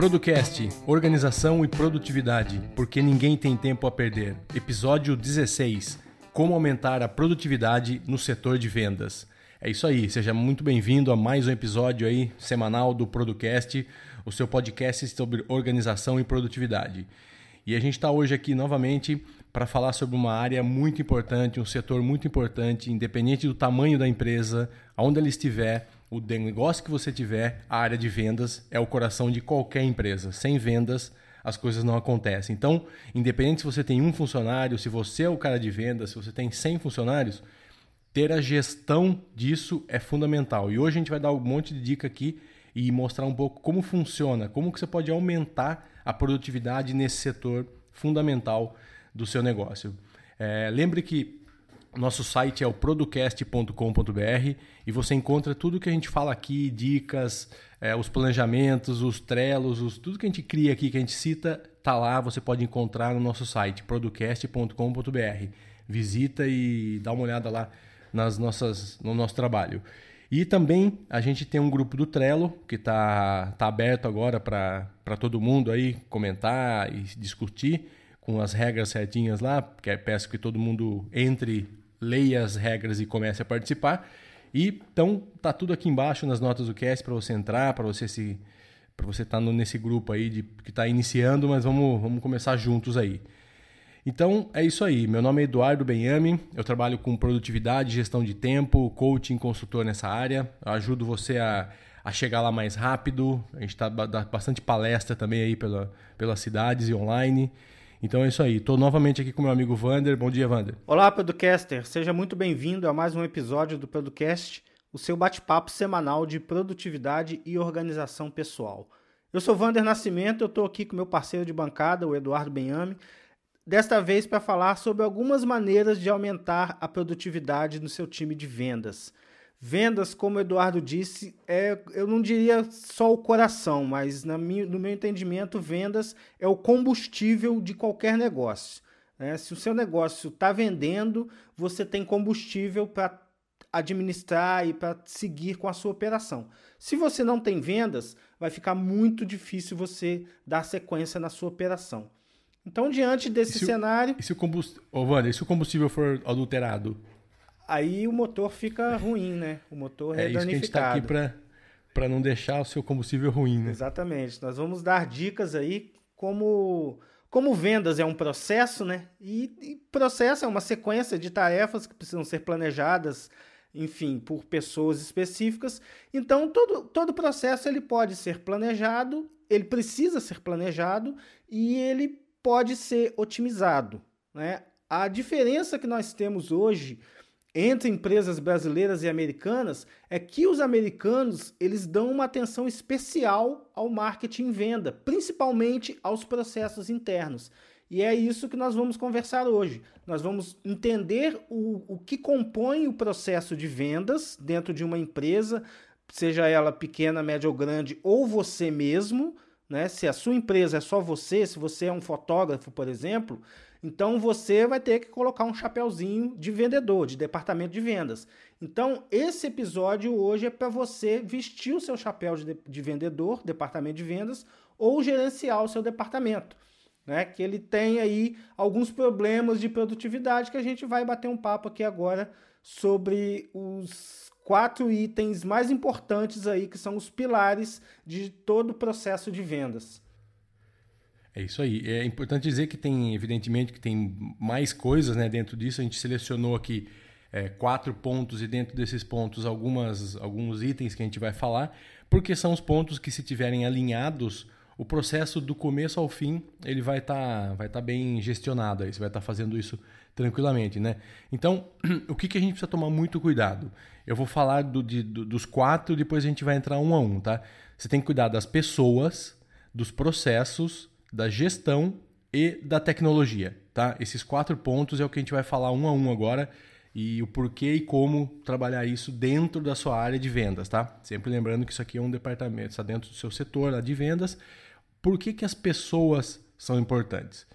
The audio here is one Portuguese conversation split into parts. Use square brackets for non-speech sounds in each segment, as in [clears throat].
Producast, Organização e Produtividade, porque ninguém tem tempo a perder. Episódio 16. Como aumentar a produtividade no setor de vendas. É isso aí, seja muito bem-vindo a mais um episódio aí semanal do Producast, o seu podcast sobre organização e produtividade. E a gente está hoje aqui novamente para falar sobre uma área muito importante, um setor muito importante, independente do tamanho da empresa, aonde ela estiver, o negócio que você tiver, a área de vendas é o coração de qualquer empresa. Sem vendas, as coisas não acontecem. Então, independente se você tem um funcionário, se você é o cara de vendas, se você tem 100 funcionários, ter a gestão disso é fundamental. E hoje a gente vai dar um monte de dica aqui e mostrar um pouco como funciona, como que você pode aumentar a produtividade nesse setor fundamental do seu negócio. É, lembre que nosso site é o producast.com.br e você encontra tudo que a gente fala aqui, dicas, é, os planejamentos, os trelos, os, tudo que a gente cria aqui, que a gente cita, tá lá, você pode encontrar no nosso site, producast.com.br. Visita e dá uma olhada lá nas nossas, no nosso trabalho. E também a gente tem um grupo do Trello que está tá aberto agora para todo mundo aí comentar e discutir com as regras certinhas lá. Que peço que todo mundo entre, leia as regras e comece a participar. E então tá tudo aqui embaixo nas notas do cast para você entrar, para você se para você estar tá nesse grupo aí de que está iniciando, mas vamos vamos começar juntos aí. Então é isso aí. Meu nome é Eduardo Benhame. Eu trabalho com produtividade, gestão de tempo, coaching, consultor nessa área. Eu ajudo você a, a chegar lá mais rápido. A gente está dando bastante palestra também aí pela, pelas cidades e online. Então é isso aí. Estou novamente aqui com meu amigo Vander. Bom dia, Vander. Olá, Producaster. Seja muito bem-vindo a mais um episódio do Producast, o seu bate-papo semanal de produtividade e organização pessoal. Eu sou Vander Nascimento, eu estou aqui com meu parceiro de bancada, o Eduardo Benhame desta vez para falar sobre algumas maneiras de aumentar a produtividade no seu time de vendas. Vendas, como o Eduardo disse, é, eu não diria só o coração, mas no meu entendimento, vendas é o combustível de qualquer negócio. Né? Se o seu negócio está vendendo, você tem combustível para administrar e para seguir com a sua operação. Se você não tem vendas, vai ficar muito difícil você dar sequência na sua operação. Então, diante desse e cenário. O, e, se o combustível, oh, e se o combustível for adulterado? Aí o motor fica ruim, né? O motor é, é isso que a gente está aqui para não deixar o seu combustível ruim, né? Exatamente. Nós vamos dar dicas aí como como vendas é um processo, né? E, e, processo é uma sequência de tarefas que precisam ser planejadas, enfim, por pessoas específicas. Então, todo, todo processo ele pode ser planejado, ele precisa ser planejado e ele pode ser otimizado. Né? A diferença que nós temos hoje entre empresas brasileiras e americanas é que os americanos eles dão uma atenção especial ao marketing e venda, principalmente aos processos internos. E é isso que nós vamos conversar hoje. Nós vamos entender o, o que compõe o processo de vendas dentro de uma empresa, seja ela pequena, média ou grande, ou você mesmo, né? Se a sua empresa é só você, se você é um fotógrafo, por exemplo, então você vai ter que colocar um chapéuzinho de vendedor, de departamento de vendas. Então, esse episódio hoje é para você vestir o seu chapéu de, de, vendedor, departamento de vendas, ou gerenciar o seu departamento. Né? Que ele tem aí alguns problemas de produtividade que a gente vai bater um papo aqui agora sobre os quatro itens mais importantes aí, que são os pilares de todo o processo de vendas. É isso aí. É importante dizer que tem, evidentemente, que tem mais coisas né, dentro disso. A gente selecionou aqui é, quatro pontos e dentro desses pontos algumas, alguns itens que a gente vai falar, porque são os pontos que, se tiverem alinhados, o processo do começo ao fim ele vai estar tá, vai tá bem gestionado. Aí. Você vai estar tá fazendo isso tranquilamente. Né? Então, [clears throat] o que, que a gente precisa tomar muito cuidado? Eu vou falar do, de, do, dos quatro, depois a gente vai entrar um a um, tá? Você tem que cuidar das pessoas, dos processos, da gestão e da tecnologia, tá? Esses quatro pontos é o que a gente vai falar um a um agora e o porquê e como trabalhar isso dentro da sua área de vendas, tá? Sempre lembrando que isso aqui é um departamento, está dentro do seu setor lá de vendas. Por que, que as pessoas são importantes?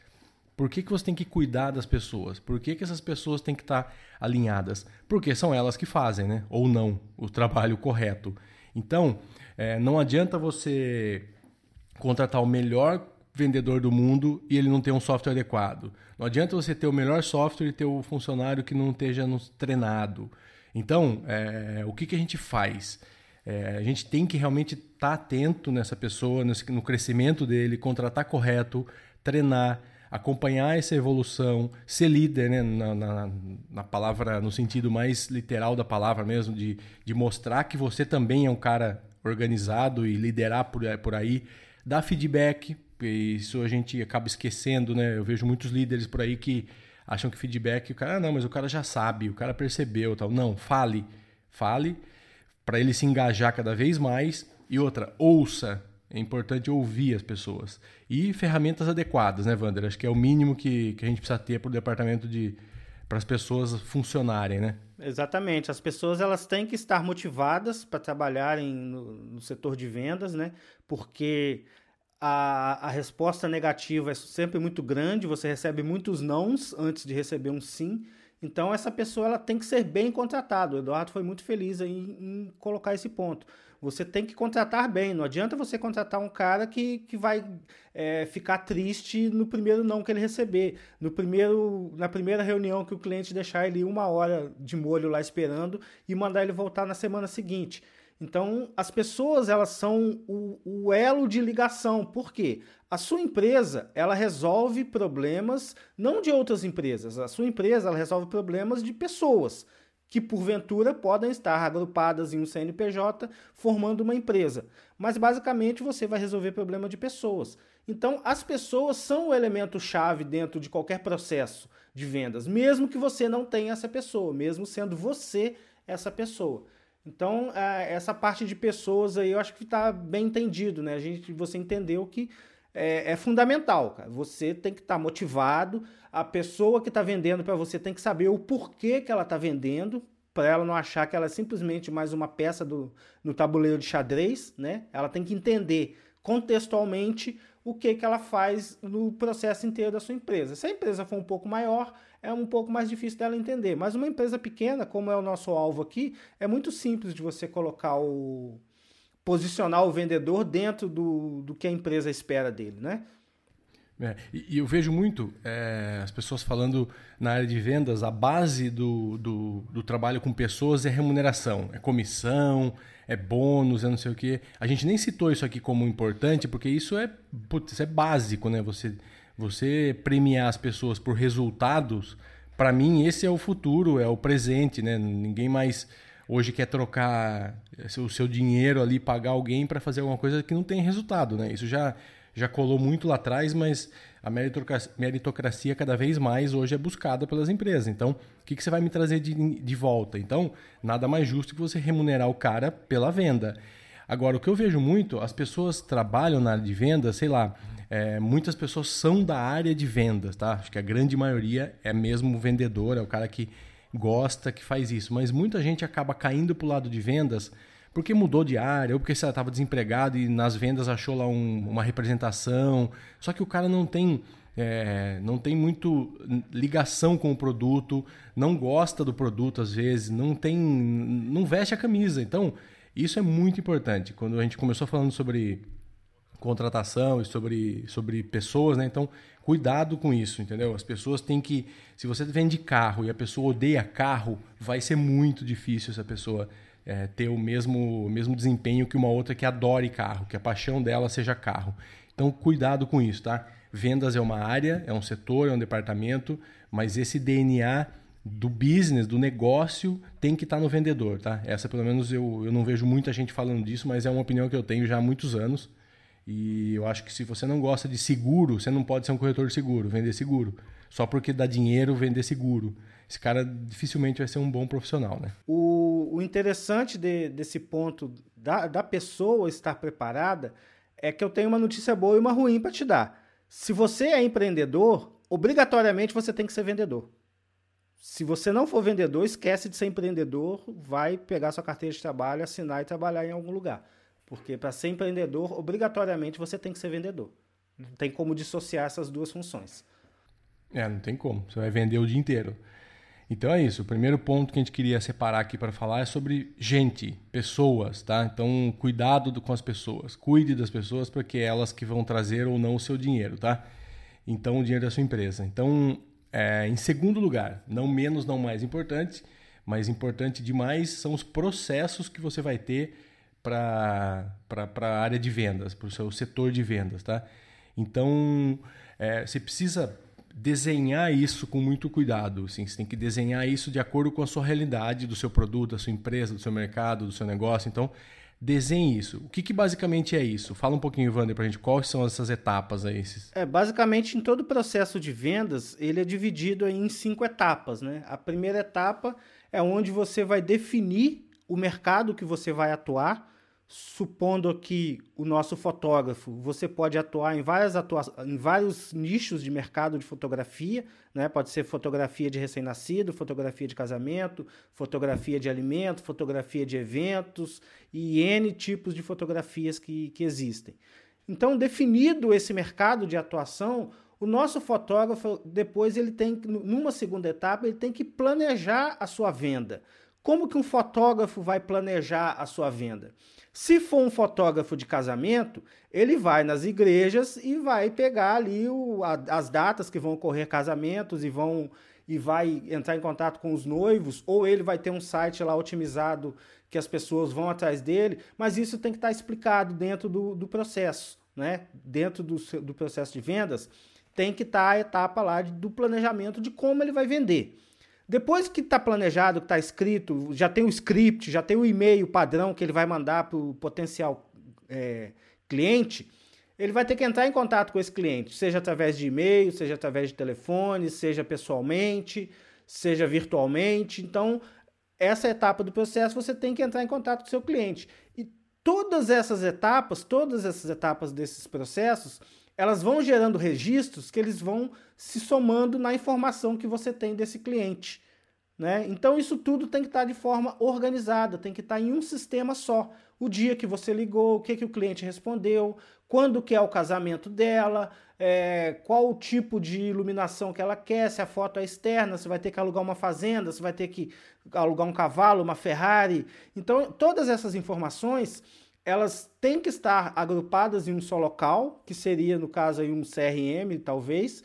Por que, que você tem que cuidar das pessoas? Por que, que essas pessoas têm que estar alinhadas? Porque são elas que fazem, né? Ou não, o trabalho correto. Então, é, não adianta você contratar o melhor vendedor do mundo e ele não ter um software adequado. Não adianta você ter o melhor software e ter o funcionário que não esteja treinado. Então, é, o que, que a gente faz? É, a gente tem que realmente estar tá atento nessa pessoa, no crescimento dele, contratar correto, treinar, acompanhar essa evolução, ser líder, né? na, na, na, palavra, no sentido mais literal da palavra mesmo, de, de mostrar que você também é um cara organizado e liderar por, por aí, dar feedback, isso a gente acaba esquecendo, né? Eu vejo muitos líderes por aí que acham que feedback, o cara, ah, não, mas o cara já sabe, o cara percebeu, tal. Não, fale, fale para ele se engajar cada vez mais. E outra, ouça. É importante ouvir as pessoas. E ferramentas adequadas, né, Wander? Acho que é o mínimo que, que a gente precisa ter para o departamento de. para as pessoas funcionarem, né? Exatamente. As pessoas elas têm que estar motivadas para trabalharem no, no setor de vendas, né? Porque a, a resposta negativa é sempre muito grande, você recebe muitos nãos antes de receber um sim. Então essa pessoa ela tem que ser bem contratada. O Eduardo foi muito feliz em, em, colocar esse ponto. Você tem que contratar bem. Não adianta você contratar um cara que, que vai é, ficar triste no primeiro não que ele receber. No primeiro, na primeira reunião que o cliente deixar ele uma hora de molho lá esperando e mandar ele voltar na semana seguinte. Então, as pessoas elas são o, o, elo de ligação. Por quê? A sua empresa ela resolve problemas não de outras empresas. A sua empresa ela resolve problemas de pessoas que porventura podem estar agrupadas em um CNPJ formando uma empresa. Mas basicamente você vai resolver problema de pessoas. Então, as pessoas são o elemento chave dentro de qualquer processo de vendas, mesmo que você não tenha essa pessoa, mesmo sendo você essa pessoa. Então, é, essa parte de pessoas aí eu acho que está bem entendido, né? A gente, você entendeu que é, é fundamental, cara. Você tem que estar tá motivado, a pessoa que está vendendo para você tem que saber o porquê que ela está vendendo, para ela não achar que ela é simplesmente mais uma peça do, no tabuleiro de xadrez, né? Ela tem que entender contextualmente o que, que ela faz no processo inteiro da sua empresa. Se a empresa for um pouco maior, é um pouco mais difícil dela entender. Mas uma empresa pequena, como é o nosso alvo aqui, é muito simples de você colocar o. posicionar o vendedor dentro do, do que a empresa espera dele, né? É, e, eu vejo muito é, as pessoas falando na área de vendas, a base do, do, do, trabalho com pessoas é remuneração, é comissão, é bônus, é não sei o quê. A gente nem citou isso aqui como importante, porque isso é, putz, isso é básico, né? Você, você premiar as pessoas por resultados, para mim esse é o futuro, é o presente, né? Ninguém mais hoje quer trocar o seu dinheiro ali, pagar alguém para fazer alguma coisa que não tem resultado, né? Isso já já colou muito lá atrás, mas a meritocracia, cada vez mais hoje é buscada pelas empresas. Então, o que, que você vai me trazer de, de volta? Então, nada mais justo que você remunerar o cara pela venda. Agora, o que eu vejo muito, as pessoas trabalham na área de vendas, sei lá, é, muitas pessoas são da área de vendas, tá? Acho que a grande maioria é mesmo vendedor, é o cara que gosta, que faz isso. Mas muita gente acaba caindo para o lado de vendas porque mudou de área, ou porque você estava desempregado e nas vendas achou lá um, uma representação. Só que o cara não tem. É, não tem muito ligação com o produto, não gosta do produto às vezes, não tem, não veste a camisa. Então, isso é muito importante. Quando a gente começou falando sobre contratação e sobre, sobre pessoas, né? Então, cuidado com isso, entendeu? As pessoas têm que. Se você vende carro e a pessoa odeia carro, vai ser muito difícil essa pessoa é, ter o mesmo, o mesmo desempenho que uma outra que adore carro, que a paixão dela seja carro. Então, cuidado com isso, tá? Vendas é uma área, é um setor, é um departamento, mas esse DNA do business, do negócio, tem que estar tá no vendedor, tá? Essa, pelo menos, eu, eu não vejo muita gente falando disso, mas é uma opinião que eu tenho já há muitos anos. E eu acho que se você não gosta de seguro, você não pode ser um corretor de seguro, vender seguro. Só porque dá dinheiro, vender seguro esse cara dificilmente vai ser um bom profissional, né? O, o interessante de, desse ponto da, da pessoa estar preparada é que eu tenho uma notícia boa e uma ruim para te dar. Se você é empreendedor, obrigatoriamente você tem que ser vendedor. Se você não for vendedor, esquece de ser empreendedor, vai pegar sua carteira de trabalho, assinar e trabalhar em algum lugar. Porque para ser empreendedor, obrigatoriamente você tem que ser vendedor. Não tem como dissociar essas duas funções. É, não tem como. Você vai vender o dia inteiro. Então é isso. O primeiro ponto que a gente queria separar aqui para falar é sobre gente, pessoas, tá? Então, cuidado com as pessoas. Cuide das pessoas porque é elas que vão trazer ou não o seu dinheiro, tá? Então, o dinheiro da sua empresa. Então, é, em segundo lugar, não menos, não mais importante, mas importante demais são os processos que você vai ter para a área de vendas, para o seu setor de vendas, tá? Então, é, você precisa desenhar isso com muito cuidado. Assim, você tem que desenhar isso de acordo com a sua realidade, do seu produto, da sua empresa, do seu mercado, do seu negócio. Então, desenhe isso. O que, que basicamente é isso? Fala um pouquinho, Wander, para gente. Quais são essas etapas aí? É, basicamente, em todo o processo de vendas, ele é dividido em cinco etapas. Né? A primeira etapa é onde você vai definir o mercado que você vai atuar, supondo que o nosso fotógrafo, você pode atuar em, várias atua em vários nichos de mercado de fotografia, né? pode ser fotografia de recém-nascido, fotografia de casamento, fotografia de alimento, fotografia de eventos e N tipos de fotografias que, que existem. Então, definido esse mercado de atuação, o nosso fotógrafo, depois, ele tem, numa segunda etapa, ele tem que planejar a sua venda. Como que um fotógrafo vai planejar a sua venda? Se for um fotógrafo de casamento, ele vai nas igrejas e vai pegar ali o, a, as datas que vão ocorrer casamentos e vão e vai entrar em contato com os noivos, ou ele vai ter um site lá otimizado que as pessoas vão atrás dele, mas isso tem que estar explicado dentro do, do processo, né? Dentro do, do processo de vendas, tem que estar a etapa lá do planejamento de como ele vai vender. Depois que está planejado, que está escrito, já tem o script, já tem o e-mail padrão que ele vai mandar para o potencial é, cliente, ele vai ter que entrar em contato com esse cliente, seja através de e-mail, seja através de telefone, seja pessoalmente, seja virtualmente. Então, essa etapa do processo você tem que entrar em contato com o seu cliente. E todas essas etapas, todas essas etapas desses processos, elas vão gerando registros que eles vão se somando na informação que você tem desse cliente. Né? Então isso tudo tem que estar de forma organizada, tem que estar em um sistema só. O dia que você ligou, o que, que o cliente respondeu, quando que é o casamento dela, é, qual o tipo de iluminação que ela quer, se a foto é externa, se vai ter que alugar uma fazenda, se vai ter que alugar um cavalo, uma Ferrari. Então todas essas informações elas têm que estar agrupadas em um só local, que seria, no caso, aí um CRM, talvez,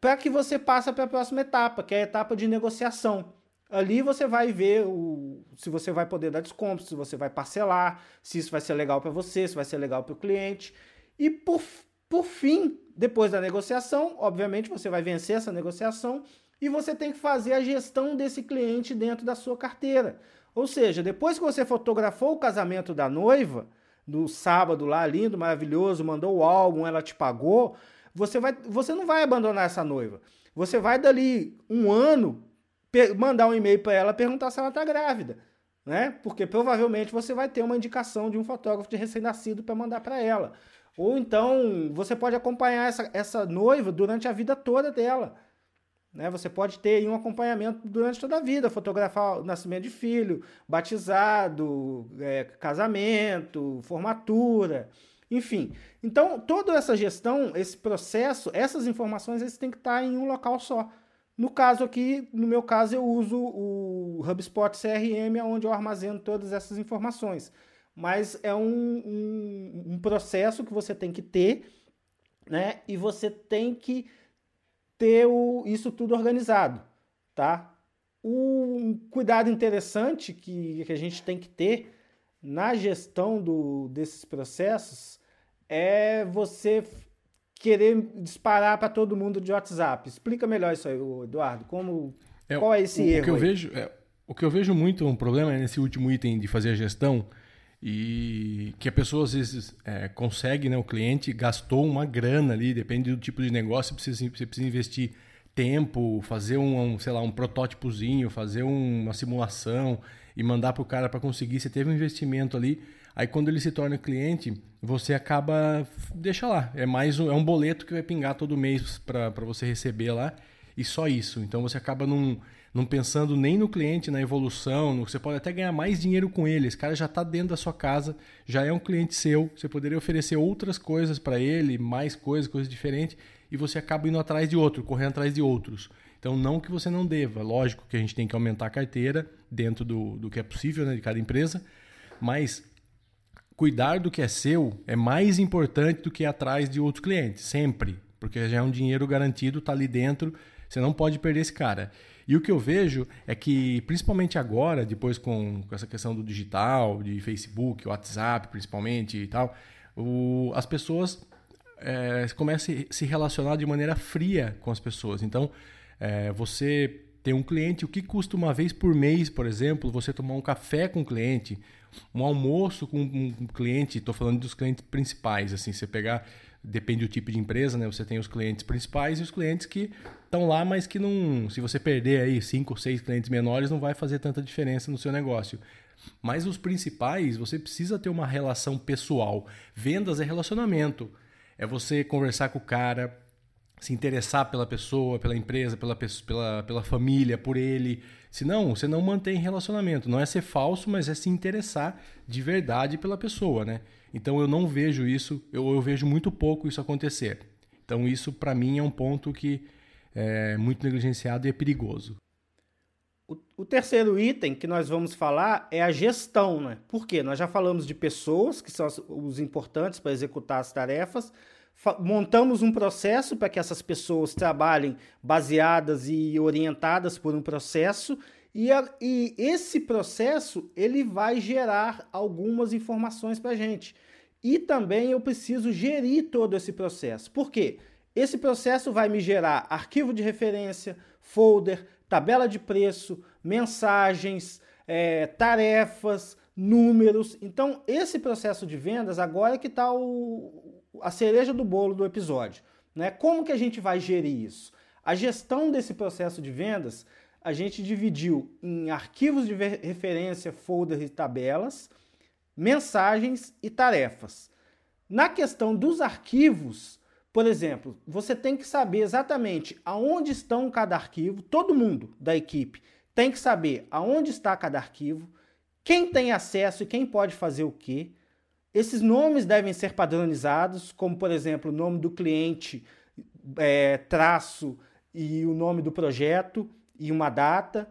para que você passe para a próxima etapa, que é a etapa de negociação. Ali você vai ver o, se você vai poder dar desconto, se você vai parcelar, se isso vai ser legal para você, se vai ser legal para o cliente. E por, por fim, depois da negociação, obviamente você vai vencer essa negociação e você tem que fazer a gestão desse cliente dentro da sua carteira. Ou seja, depois que você fotografou o casamento da noiva, no sábado lá, lindo, maravilhoso, mandou o álbum, ela te pagou, você, vai, você não vai abandonar essa noiva. Você vai dali um ano mandar um e-mail para ela perguntar se ela está grávida, né? Porque provavelmente você vai ter uma indicação de um fotógrafo de recém-nascido para mandar para ela. Ou então você pode acompanhar essa, essa noiva durante a vida toda dela. Né? Você pode ter um acompanhamento durante toda a vida, fotografar o nascimento de filho, batizado, é, casamento, formatura, enfim. Então, toda essa gestão, esse processo, essas informações, eles têm que estar em um local só. No caso aqui, no meu caso, eu uso o HubSpot CRM, onde eu armazeno todas essas informações. Mas é um, um, um processo que você tem que ter, né? E você tem que ter o, isso tudo organizado, tá? Um cuidado interessante que, que a gente tem que ter na gestão do, desses processos é você querer disparar para todo mundo de WhatsApp. Explica melhor isso aí, Eduardo. Como, é, qual é esse o, erro? O que, eu vejo, é, o que eu vejo muito um problema é nesse último item de fazer a gestão e que a pessoa às vezes é, consegue, né? O cliente gastou uma grana ali, depende do tipo de negócio, você precisa, você precisa investir tempo, fazer um, um, sei lá, um protótipozinho, fazer um, uma simulação e mandar para o cara para conseguir. Você teve um investimento ali, aí quando ele se torna cliente, você acaba deixa lá, é mais um, é um boleto que vai pingar todo mês para você receber lá e só isso. Então você acaba num não pensando nem no cliente, na evolução, no, você pode até ganhar mais dinheiro com ele. Esse cara já está dentro da sua casa, já é um cliente seu, você poderia oferecer outras coisas para ele, mais coisas, coisas diferentes, e você acaba indo atrás de outro, correndo atrás de outros. Então, não que você não deva. Lógico que a gente tem que aumentar a carteira dentro do, do que é possível né, de cada empresa, mas cuidar do que é seu é mais importante do que ir atrás de outros clientes, sempre. Porque já é um dinheiro garantido, está ali dentro, você não pode perder esse cara. E o que eu vejo é que, principalmente agora, depois com, com essa questão do digital, de Facebook, WhatsApp principalmente e tal, o, as pessoas é, começam a se relacionar de maneira fria com as pessoas. Então, é, você tem um cliente, o que custa uma vez por mês, por exemplo, você tomar um café com o cliente, um almoço com um cliente, estou falando dos clientes principais, assim, você pegar, depende do tipo de empresa, né? Você tem os clientes principais e os clientes que estão lá, mas que não, se você perder aí cinco ou seis clientes menores, não vai fazer tanta diferença no seu negócio. Mas os principais, você precisa ter uma relação pessoal. Vendas é relacionamento. É você conversar com o cara, se interessar pela pessoa, pela empresa, pela, pela, pela família, por ele. Senão, você não mantém relacionamento. Não é ser falso, mas é se interessar de verdade pela pessoa, né? Então eu não vejo isso, eu, eu vejo muito pouco isso acontecer. Então isso para mim é um ponto que é muito negligenciado e é perigoso. O, o, terceiro item que nós vamos falar é a gestão, né? Por quê? Nós já falamos de pessoas, que são os importantes para executar as tarefas, montamos um processo para que essas pessoas trabalhem baseadas e orientadas por um processo e, a, e esse processo ele vai gerar algumas informações para a gente. E também eu preciso gerir todo esse processo. Por quê? Esse processo vai me gerar arquivo de referência, folder, tabela de preço, mensagens, é, tarefas, números. Então, esse processo de vendas agora é que está a cereja do bolo do episódio. Né? Como que a gente vai gerir isso? A gestão desse processo de vendas a gente dividiu em arquivos de referência, folders e tabelas, mensagens e tarefas. Na questão dos arquivos, por exemplo, você tem que saber exatamente aonde estão cada arquivo, todo mundo da equipe tem que saber aonde está cada arquivo, quem tem acesso e quem pode fazer o quê. Esses nomes devem ser padronizados, como por exemplo o nome do cliente, é, traço e o nome do projeto e uma data.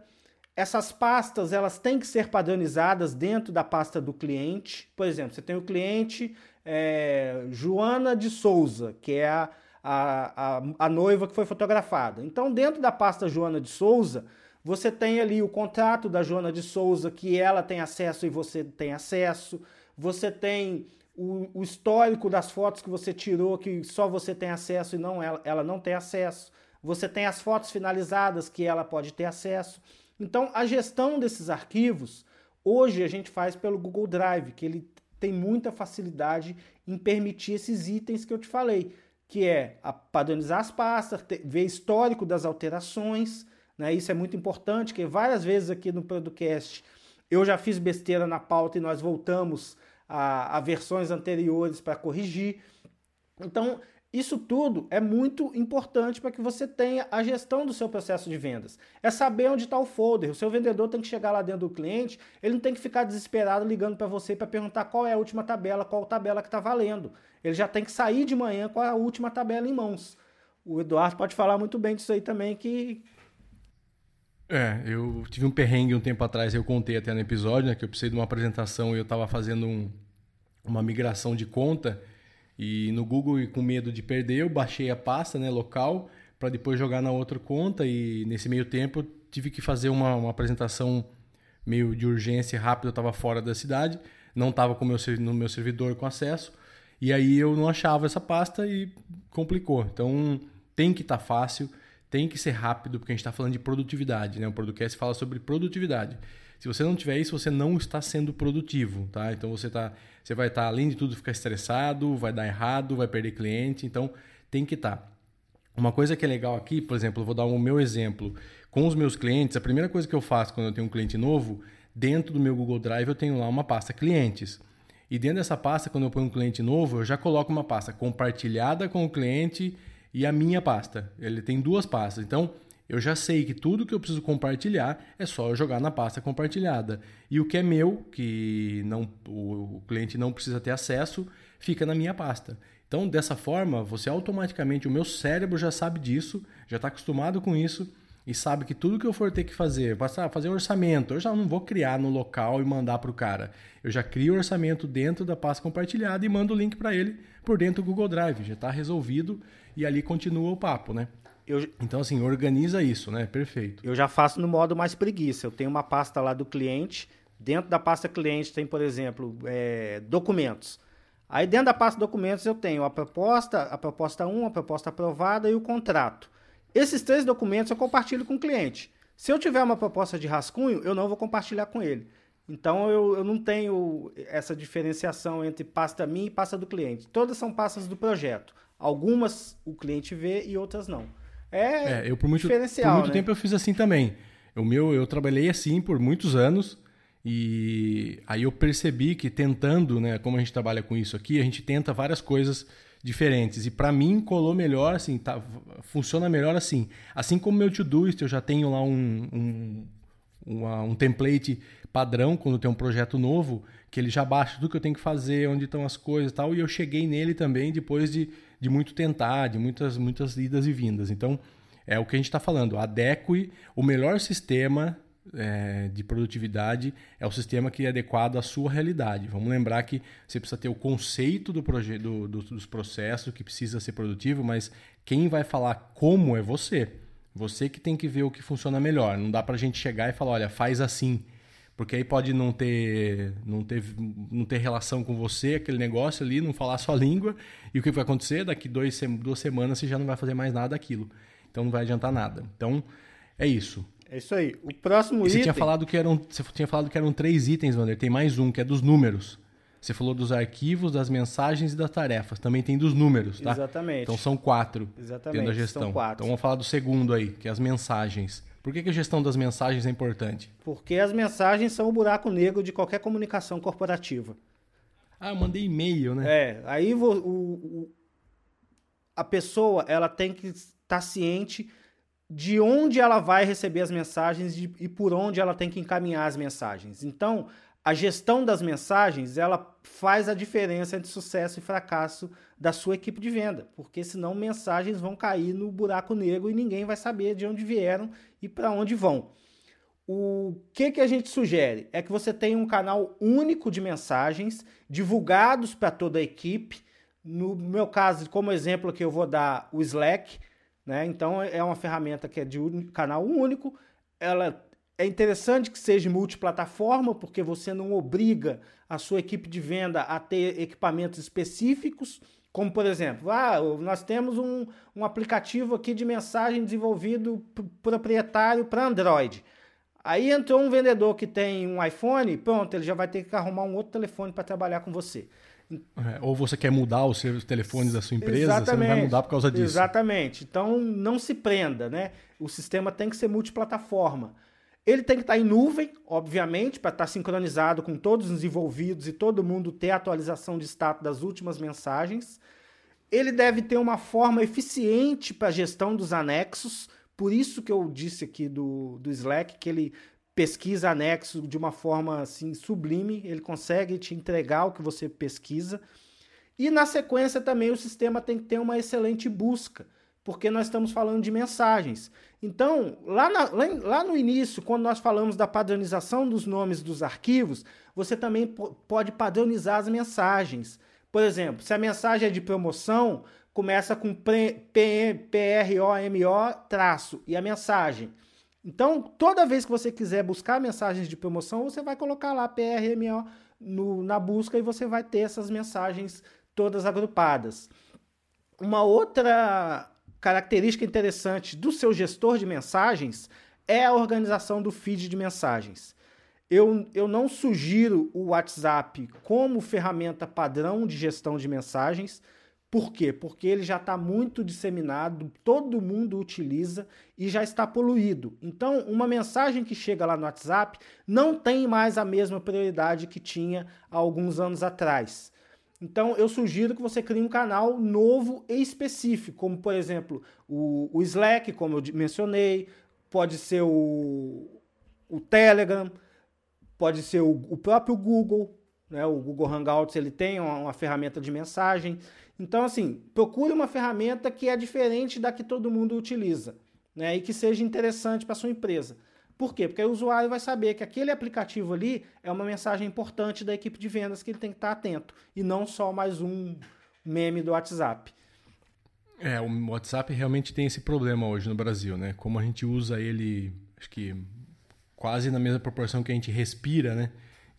Essas pastas elas têm que ser padronizadas dentro da pasta do cliente. Por exemplo, você tem o cliente é, Joana de Souza, que é a, a, a, a noiva que foi fotografada. Então, dentro da pasta Joana de Souza, você tem ali o contrato da Joana de Souza, que ela tem acesso e você tem acesso você tem o, o, histórico das fotos que você tirou, que só você tem acesso e não ela, ela não tem acesso. Você tem as fotos finalizadas que ela pode ter acesso. Então, a gestão desses arquivos, hoje a gente faz pelo Google Drive, que ele tem muita facilidade em permitir esses itens que eu te falei, que é padronizar as pastas, ver histórico das alterações, né? Isso é muito importante, que várias vezes aqui no podcast eu já fiz besteira na pauta e nós voltamos a, a versões anteriores para corrigir. Então, isso tudo é muito importante para que você tenha a gestão do seu processo de vendas. É saber onde está o folder. O seu vendedor tem que chegar lá dentro do cliente, ele não tem que ficar desesperado ligando para você para perguntar qual é a última tabela, qual tabela que está valendo. Ele já tem que sair de manhã com a última tabela em mãos. O Eduardo pode falar muito bem disso aí também, que é, eu tive um perrengue um tempo atrás, eu contei até no episódio, né, que eu precisei de uma apresentação e eu estava fazendo um, uma migração de conta e no Google, e com medo de perder, eu baixei a pasta né, local para depois jogar na outra conta e nesse meio tempo tive que fazer uma, uma apresentação meio de urgência rápida, eu estava fora da cidade, não estava no meu servidor com acesso e aí eu não achava essa pasta e complicou. Então tem que estar tá fácil tem que ser rápido, porque a gente está falando de produtividade, né? O podcast fala sobre produtividade. Se você não tiver isso, você não está sendo produtivo, tá? Então você tá, você vai estar tá, além de tudo ficar estressado, vai dar errado, vai perder cliente, então tem que estar. Tá. Uma coisa que é legal aqui, por exemplo, eu vou dar o meu exemplo com os meus clientes. A primeira coisa que eu faço quando eu tenho um cliente novo, dentro do meu Google Drive eu tenho lá uma pasta clientes. E dentro dessa pasta, quando eu ponho um cliente novo, eu já coloco uma pasta compartilhada com o cliente e a minha pasta. Ele tem duas pastas. Então, eu já sei que tudo que eu preciso compartilhar é só eu jogar na pasta compartilhada. E o que é meu, que não, o cliente não precisa ter acesso, fica na minha pasta. Então, dessa forma, você automaticamente, o meu cérebro já sabe disso, já está acostumado com isso, e sabe que tudo que eu for ter que fazer, passar fazer orçamento, eu já não vou criar no local e mandar para o cara. Eu já crio o orçamento dentro da pasta compartilhada e mando o link para ele por dentro do Google Drive. Já está resolvido e ali continua o papo, né? Eu, então, assim, organiza isso, né? Perfeito. Eu já faço no modo mais preguiça. Eu tenho uma pasta lá do cliente. Dentro da pasta cliente tem, por exemplo, é, documentos. Aí dentro da pasta documentos eu tenho a proposta, a proposta 1, a proposta aprovada e o contrato. Esses três documentos eu compartilho com o cliente. Se eu tiver uma proposta de rascunho, eu não vou compartilhar com ele. Então eu, eu não tenho essa diferenciação entre pasta minha e pasta do cliente. Todas são pastas do projeto. Algumas o cliente vê e outras não. É, é eu por muito, por muito né? tempo eu fiz assim também. O meu eu trabalhei assim por muitos anos e aí eu percebi que tentando, né, como a gente trabalha com isso aqui, a gente tenta várias coisas diferentes. E para mim colou melhor, assim, tá, funciona melhor assim. Assim como meu Todoist, eu já tenho lá um, um, uma, um template padrão quando tem um projeto novo, que ele já baixa tudo que eu tenho que fazer, onde estão as coisas e tal. E eu cheguei nele também depois de, de muito tentar, de muitas, muitas idas e vindas. Então, é o que a gente está falando. Adeque o melhor sistema é, de produtividade é o sistema que é adequado à sua realidade. Vamos lembrar que você precisa ter o conceito do do, do, dos processos que precisa ser produtivo, mas quem vai falar como é você. Você que tem que ver o que funciona melhor. Não dá para a gente chegar e falar, olha, faz assim. Porque aí pode não ter, não, ter, não ter relação com você, aquele negócio ali, não falar sua língua. E o que vai acontecer? Daqui dois, duas semanas você já não vai fazer mais nada daquilo. Então não vai adiantar nada. Então é isso. É isso aí. O próximo e item. Você tinha falado que eram, você tinha falado que eram três itens, Wander. Tem mais um, que é dos números. Você falou dos arquivos, das mensagens e das tarefas. Também tem dos números, tá? Exatamente. Então são quatro Exatamente. dentro da gestão. São quatro. Então vamos falar do segundo aí, que é as mensagens. Por que, que a gestão das mensagens é importante? Porque as mensagens são o buraco negro de qualquer comunicação corporativa. Ah, eu mandei e-mail, né? É, aí o, o, a pessoa ela tem que estar tá ciente de onde ela vai receber as mensagens e por onde ela tem que encaminhar as mensagens. Então, a gestão das mensagens, ela faz a diferença entre sucesso e fracasso da sua equipe de venda, porque senão mensagens vão cair no buraco negro e ninguém vai saber de onde vieram e para onde vão. O que, que a gente sugere? É que você tenha um canal único de mensagens divulgados para toda a equipe. No meu caso, como exemplo que eu vou dar o Slack, né? Então é uma ferramenta que é de canal único. Ela é interessante que seja multiplataforma, porque você não obriga a sua equipe de venda a ter equipamentos específicos, como por exemplo, ah, nós temos um, um aplicativo aqui de mensagem desenvolvido proprietário para Android. Aí entrou um vendedor que tem um iPhone, pronto, ele já vai ter que arrumar um outro telefone para trabalhar com você. É, ou você quer mudar os seus telefones da sua empresa, Exatamente. você não vai mudar por causa disso. Exatamente. Então não se prenda, né? O sistema tem que ser multiplataforma. Ele tem que estar em nuvem, obviamente, para estar sincronizado com todos os envolvidos e todo mundo ter a atualização de status das últimas mensagens. Ele deve ter uma forma eficiente para a gestão dos anexos. Por isso que eu disse aqui do, do Slack que ele pesquisa anexo de uma forma assim sublime, ele consegue te entregar o que você pesquisa. E na sequência também o sistema tem que ter uma excelente busca, porque nós estamos falando de mensagens. Então, lá, na, lá, lá no início, quando nós falamos da padronização dos nomes dos arquivos, você também pode padronizar as mensagens. Por exemplo, se a mensagem é de promoção, começa com PROMO traço e a mensagem. Então, toda vez que você quiser buscar mensagens de promoção, você vai colocar lá PRMO no, na busca e você vai ter essas mensagens todas agrupadas. Uma outra característica interessante do seu gestor de mensagens é a organização do feed de mensagens. Eu, eu não sugiro o WhatsApp como ferramenta padrão de gestão de mensagens, por quê? Porque ele já está muito disseminado, todo mundo utiliza e já está poluído. Então, uma mensagem que chega lá no WhatsApp não tem mais a mesma prioridade que tinha há alguns anos atrás. Então, eu sugiro que você crie um canal novo e específico, como, por exemplo, o, o Slack, como eu mencionei, pode ser o, o Telegram, pode ser o, o próprio Google, né? o Google Hangouts ele tem uma, uma ferramenta de mensagem. Então, assim, procure uma ferramenta que é diferente da que todo mundo utiliza. né, e que seja interessante para sua empresa. Por quê? Porque o usuário vai saber que aquele aplicativo ali é uma mensagem importante da equipe de vendas que ele tem que estar atento e não só mais um meme do WhatsApp. É, o WhatsApp realmente tem esse problema hoje no Brasil, né? Como a gente usa ele, acho que quase na mesma proporção que a gente respira, né?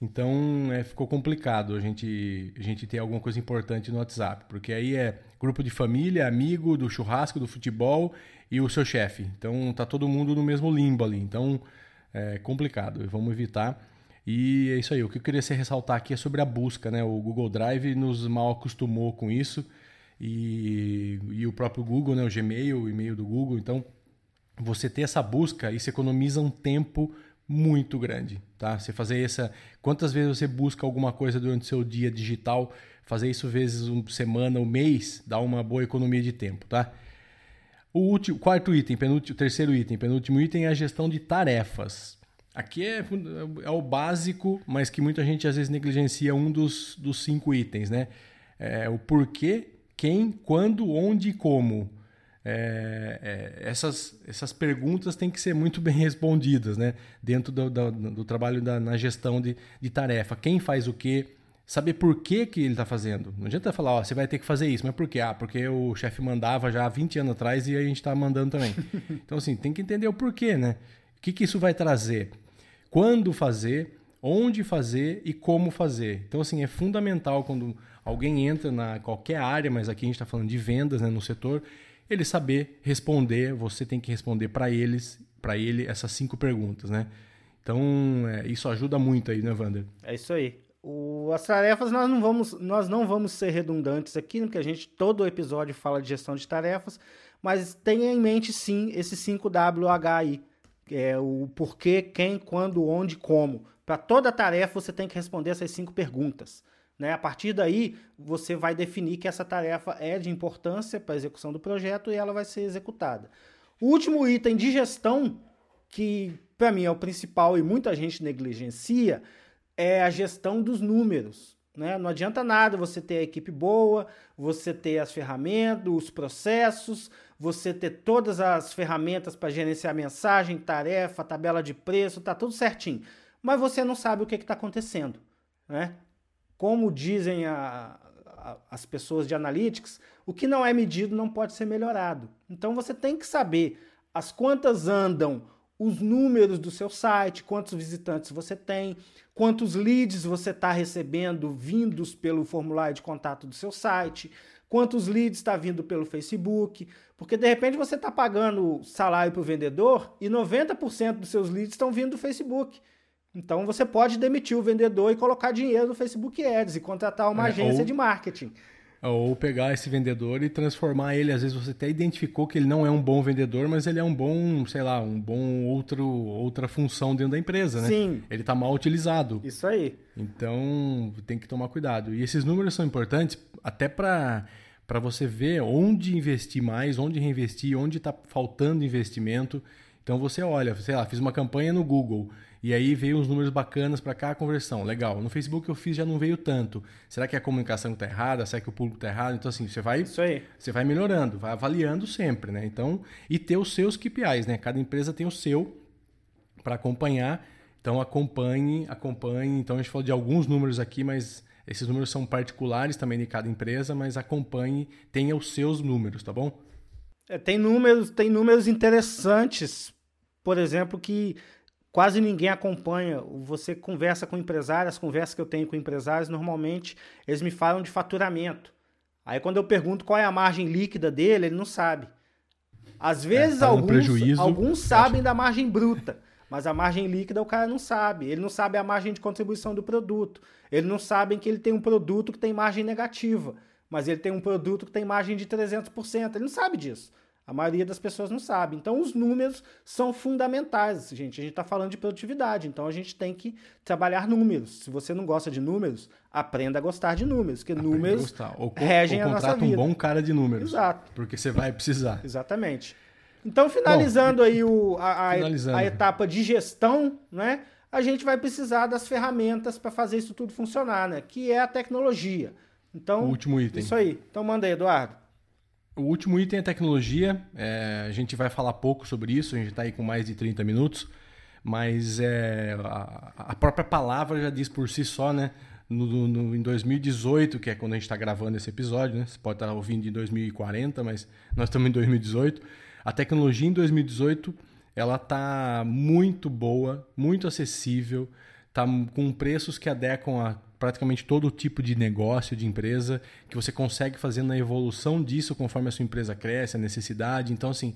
Então é, ficou complicado a gente, a gente ter alguma coisa importante no WhatsApp, porque aí é grupo de família, amigo, do churrasco, do futebol e o seu chefe. Então tá todo mundo no mesmo limbo ali. Então é complicado, vamos evitar. E é isso aí. O que eu queria ressaltar aqui é sobre a busca, né? O Google Drive nos mal acostumou com isso e, e o próprio Google, né? O Gmail, o e-mail do Google. Então você ter essa busca, isso economiza um tempo muito grande, tá? Você fazer essa, quantas vezes você busca alguma coisa durante o seu dia digital, fazer isso vezes uma semana, um mês, dá uma boa economia de tempo, tá? O último, quarto item, penúltimo, terceiro item, penúltimo item é a gestão de tarefas. Aqui é, é o básico, mas que muita gente às vezes negligencia um dos, dos cinco itens, né? É o porquê, quem, quando, onde e como. É, é, essas, essas perguntas têm que ser muito bem [laughs] respondidas né? dentro do, do, do trabalho da, na gestão de, de tarefa. Quem faz o quê? Saber por que, que ele está fazendo. Não adianta falar, ó, você vai ter que fazer isso, mas por quê? Ah, porque o chefe mandava já há 20 anos atrás e a gente está mandando também. [laughs] então, assim, tem que entender o porquê, né? O que, que isso vai trazer? Quando fazer, onde fazer e como fazer. Então, assim, é fundamental quando alguém entra na qualquer área, mas aqui a gente está falando de vendas né, no setor, ele saber responder, você tem que responder para eles, para ele essas cinco perguntas, né? Então, é, isso ajuda muito aí, né, Wander? É isso aí. O, as tarefas nós não vamos nós não vamos ser redundantes aqui, porque a gente todo episódio fala de gestão de tarefas, mas tenha em mente sim esse 5WH aí, é o porquê, quem, quando, onde, como. Para toda tarefa você tem que responder essas cinco perguntas. Né? A partir daí, você vai definir que essa tarefa é de importância para a execução do projeto e ela vai ser executada. O último item de gestão, que para mim é o principal e muita gente negligencia, é a gestão dos números. Né? Não adianta nada você ter a equipe boa, você ter as ferramentas, os processos, você ter todas as ferramentas para gerenciar mensagem, tarefa, tabela de preço, tá tudo certinho. Mas você não sabe o que está acontecendo. Né? como dizem a, a, as pessoas de analytics, o que não é medido não pode ser melhorado. Então você tem que saber as quantas andam os números do seu site, quantos visitantes você tem, quantos leads você está recebendo vindos pelo formulário de contato do seu site, quantos leads está vindo pelo Facebook, porque de repente você está pagando salário para o vendedor e 90% dos seus leads estão vindo do Facebook. Então você pode demitir o vendedor e colocar dinheiro no Facebook Ads e contratar uma é, agência ou, de marketing. Ou pegar esse vendedor e transformar ele. Às vezes você até identificou que ele não é um bom vendedor, mas ele é um bom, sei lá, um bom outro, outra função dentro da empresa, né? Sim. Ele está mal utilizado. Isso aí. Então tem que tomar cuidado. E esses números são importantes até para para você ver onde investir mais, onde reinvestir, onde está faltando investimento. Então você olha, sei lá, fiz uma campanha no Google e aí veio uns números bacanas para cá, a conversão. Legal. No Facebook eu fiz já não veio tanto. Será que a comunicação está errada? Será que o público está errado? Então, assim, você vai, você vai melhorando, vai avaliando sempre, né? Então, e ter os seus KPIs, né? Cada empresa tem o seu para acompanhar. Então, acompanhe, acompanhe. Então, a gente falou de alguns números aqui, mas esses números são particulares também de cada empresa, mas acompanhe, tenha os seus números, tá bom? É, tem números, tem números interessantes, por exemplo, que quase ninguém acompanha. Você conversa com empresários, as conversas que eu tenho com empresários, normalmente eles me falam de faturamento. Aí quando eu pergunto qual é a margem líquida dele, ele não sabe. Às é, vezes é, tá alguns, prejuízo, alguns sabem da margem bruta, mas a margem líquida o cara não sabe. Ele não sabe a margem de contribuição do produto. Ele não sabe que ele tem um produto que tem margem negativa, mas ele tem um produto que tem margem de 300%. Ele não sabe disso. A maioria das pessoas não sabe. Então, os números são fundamentais, gente. A gente está falando de produtividade, então a gente tem que trabalhar números. Se você não gosta de números, aprenda a gostar de números, porque aprenda números a ou, regem ou a nossa vida. um bom cara de números. Exato. Porque você vai precisar. Exatamente. Então, finalizando bom, aí o, a, finalizando. a etapa de gestão, né? A gente vai precisar das ferramentas para fazer isso tudo funcionar, né? Que é a tecnologia. Então, o último item. Isso aí. Então, manda aí, Eduardo. O último item é tecnologia. É, a gente vai falar pouco sobre isso, a gente está aí com mais de 30 minutos, mas é, a, a, própria palavra já diz por si só, né? No, no, em 2018, que é quando a gente está gravando esse episódio, né? Você pode estar tá ouvindo em 2040, mas nós estamos em 2018. A tecnologia em 2018 ela tá muito boa, muito acessível, tá com preços que adequam a praticamente todo tipo de negócio, de empresa, que você consegue fazer na evolução disso conforme a sua empresa cresce, a necessidade. Então, assim,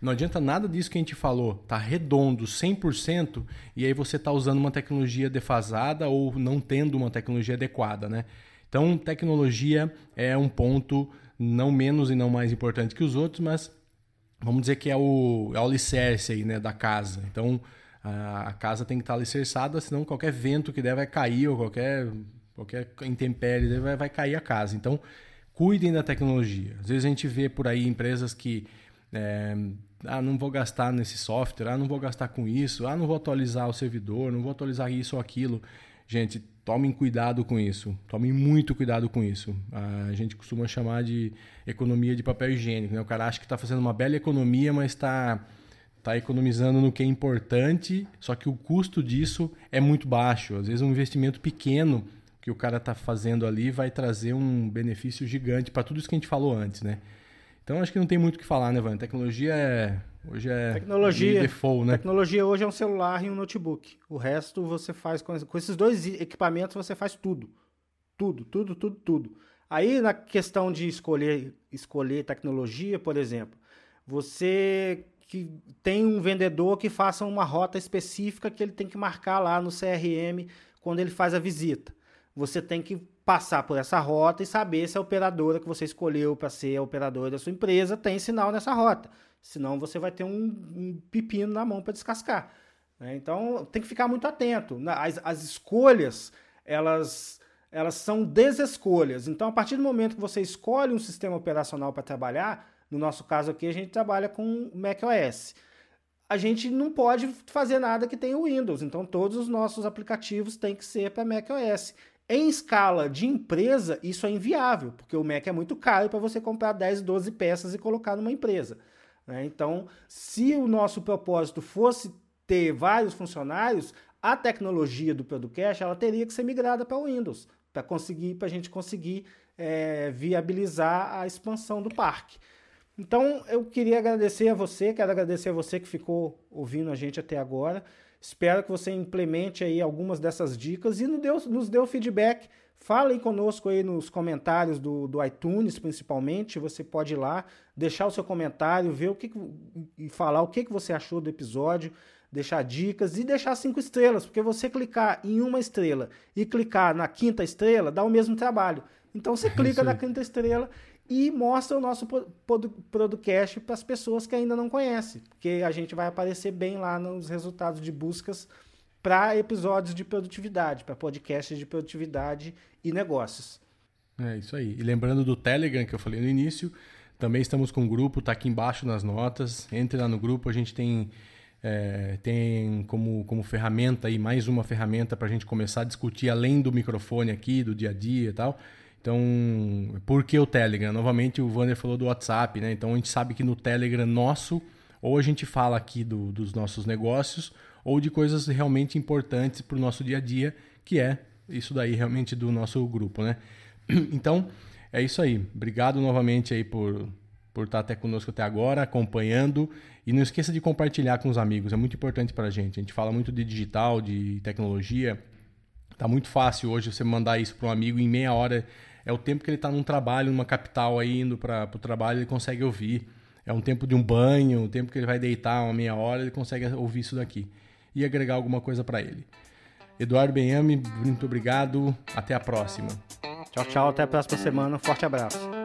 não adianta nada disso que a gente falou, tá redondo 100% e aí você tá usando uma tecnologia defasada ou não tendo uma tecnologia adequada, né? Então, tecnologia é um ponto não menos e não mais importante que os outros, mas vamos dizer que é o, é o alicerce aí, né, da casa. Então, a, casa tem que estar alicerçada, senão qualquer vento que der vai cair, ou qualquer, qualquer intempérie vai, vai cair a casa. Então, cuidem da tecnologia. Às vezes a gente vê por aí empresas que é, ah, não vou gastar nesse software, ah, não vou gastar com isso, ah, não vou atualizar o servidor, não vou atualizar isso ou aquilo. Gente, tomem cuidado com isso. Tomem muito cuidado com isso. A gente costuma chamar de economia de papel higiênico. Né? O cara acha que está fazendo uma bela economia, mas está está economizando no que é importante, só que o custo disso é muito baixo. Às vezes um investimento pequeno que o cara está fazendo ali vai trazer um benefício gigante para tudo isso que a gente falou antes, né? Então acho que não tem muito o que falar, né, Van? Tecnologia é hoje é tecnologia, default, né? Tecnologia hoje é um celular e um notebook. O resto você faz com, com esses dois equipamentos você faz tudo, tudo, tudo, tudo, tudo. Aí na questão de escolher escolher tecnologia, por exemplo, você que tem um vendedor que faça uma rota específica que ele tem que marcar lá no CRM quando ele faz a visita. Você tem que passar por essa rota e saber se a operadora que você escolheu para ser a operadora da sua empresa tem sinal nessa rota. Senão você vai ter um, um pepino na mão para descascar. Né? Então tem que ficar muito atento. As, as escolhas, elas, elas são desescolhas. Então, a partir do momento que você escolhe um sistema operacional para trabalhar, no nosso caso aqui, a gente trabalha com macOS. A gente não pode fazer nada que tenha Windows, então todos os nossos aplicativos têm que ser para macOS. Em escala de empresa, isso é inviável, porque o Mac é muito caro para você comprar 10, 12 peças e colocar numa empresa. Né? Então, se o nosso propósito fosse ter vários funcionários, a tecnologia do Producast ela teria que ser migrada para o Windows, para conseguir, para a gente conseguir é, viabilizar a expansão do parque. Então, eu queria agradecer a você, quero agradecer a você que ficou ouvindo a gente até agora. Espero que você implemente aí algumas dessas dicas e nos dê, nos dê o feedback. Falem conosco aí nos comentários do, do iTunes, principalmente. Você pode ir lá, deixar o seu comentário, ver o que e falar o que, que você achou do episódio, deixar dicas e deixar cinco estrelas, porque você clicar em uma estrela e clicar na quinta estrela dá o mesmo trabalho. Então você é clica na quinta estrela e mostra o nosso podcast para as pessoas que ainda não conhecem, porque a gente vai aparecer bem lá nos resultados de buscas para episódios de produtividade, para podcasts de produtividade e negócios. É isso aí. E lembrando do Telegram que eu falei no início, também estamos com um grupo, está aqui embaixo nas notas. Entre lá no grupo, a gente tem é, tem como, como ferramenta aí mais uma ferramenta para a gente começar a discutir além do microfone aqui, do dia a dia e tal. Então, por que o Telegram? Novamente, o Vander falou do WhatsApp, né? Então, a gente sabe que no Telegram nosso, ou a gente fala aqui do, dos nossos negócios, ou de coisas realmente importantes para o nosso dia a dia, que é isso daí realmente do nosso grupo, né? [clears throat] Então, é isso aí. Obrigado novamente aí por, por estar até conosco até agora, acompanhando. E não esqueça de compartilhar com os amigos, é muito importante para a gente. A gente fala muito de digital, de tecnologia. Tá muito fácil hoje você mandar isso para um amigo em meia hora é o tempo que ele está num trabalho, numa capital aí, indo para o trabalho, ele consegue ouvir. É um tempo de um banho, um tempo que ele vai deitar uma meia hora, ele consegue ouvir isso daqui. E agregar alguma coisa para ele. Eduardo Benhame, muito obrigado. Até a próxima. Tchau, tchau. Até a próxima semana. Um forte abraço.